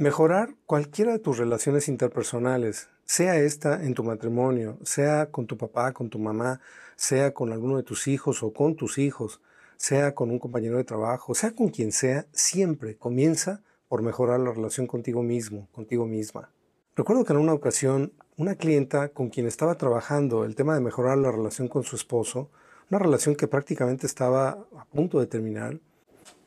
Mejorar cualquiera de tus relaciones interpersonales, sea esta en tu matrimonio, sea con tu papá, con tu mamá, sea con alguno de tus hijos o con tus hijos, sea con un compañero de trabajo, sea con quien sea, siempre comienza por mejorar la relación contigo mismo, contigo misma. Recuerdo que en una ocasión una clienta con quien estaba trabajando el tema de mejorar la relación con su esposo, una relación que prácticamente estaba a punto de terminar,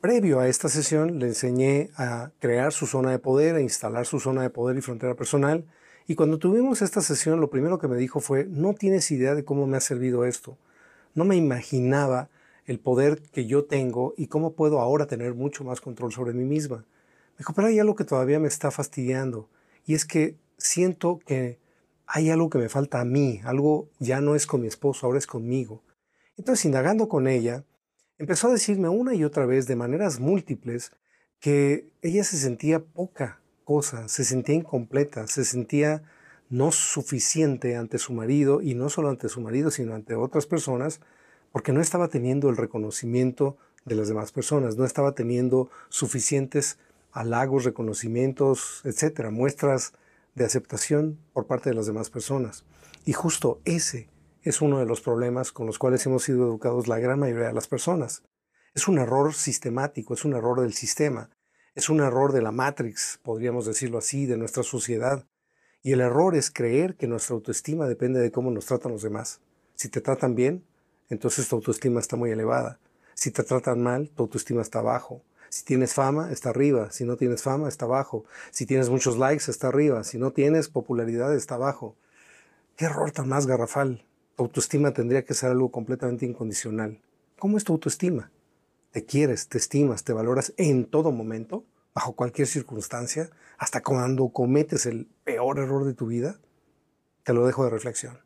Previo a esta sesión le enseñé a crear su zona de poder, a instalar su zona de poder y frontera personal. Y cuando tuvimos esta sesión, lo primero que me dijo fue, no tienes idea de cómo me ha servido esto. No me imaginaba el poder que yo tengo y cómo puedo ahora tener mucho más control sobre mí misma. Me dijo, pero hay algo que todavía me está fastidiando. Y es que siento que hay algo que me falta a mí, algo ya no es con mi esposo, ahora es conmigo. Entonces, indagando con ella, empezó a decirme una y otra vez de maneras múltiples que ella se sentía poca cosa, se sentía incompleta, se sentía no suficiente ante su marido y no solo ante su marido, sino ante otras personas, porque no estaba teniendo el reconocimiento de las demás personas, no estaba teniendo suficientes halagos, reconocimientos, etcétera, muestras de aceptación por parte de las demás personas. Y justo ese es uno de los problemas con los cuales hemos sido educados la gran mayoría de las personas. Es un error sistemático, es un error del sistema, es un error de la Matrix, podríamos decirlo así, de nuestra sociedad. Y el error es creer que nuestra autoestima depende de cómo nos tratan los demás. Si te tratan bien, entonces tu autoestima está muy elevada. Si te tratan mal, tu autoestima está bajo. Si tienes fama, está arriba. Si no tienes fama, está abajo. Si tienes muchos likes, está arriba. Si no tienes popularidad, está abajo. Qué error tan más garrafal autoestima tendría que ser algo completamente incondicional. ¿Cómo es tu autoestima? ¿Te quieres, te estimas, te valoras en todo momento, bajo cualquier circunstancia, hasta cuando cometes el peor error de tu vida? Te lo dejo de reflexión.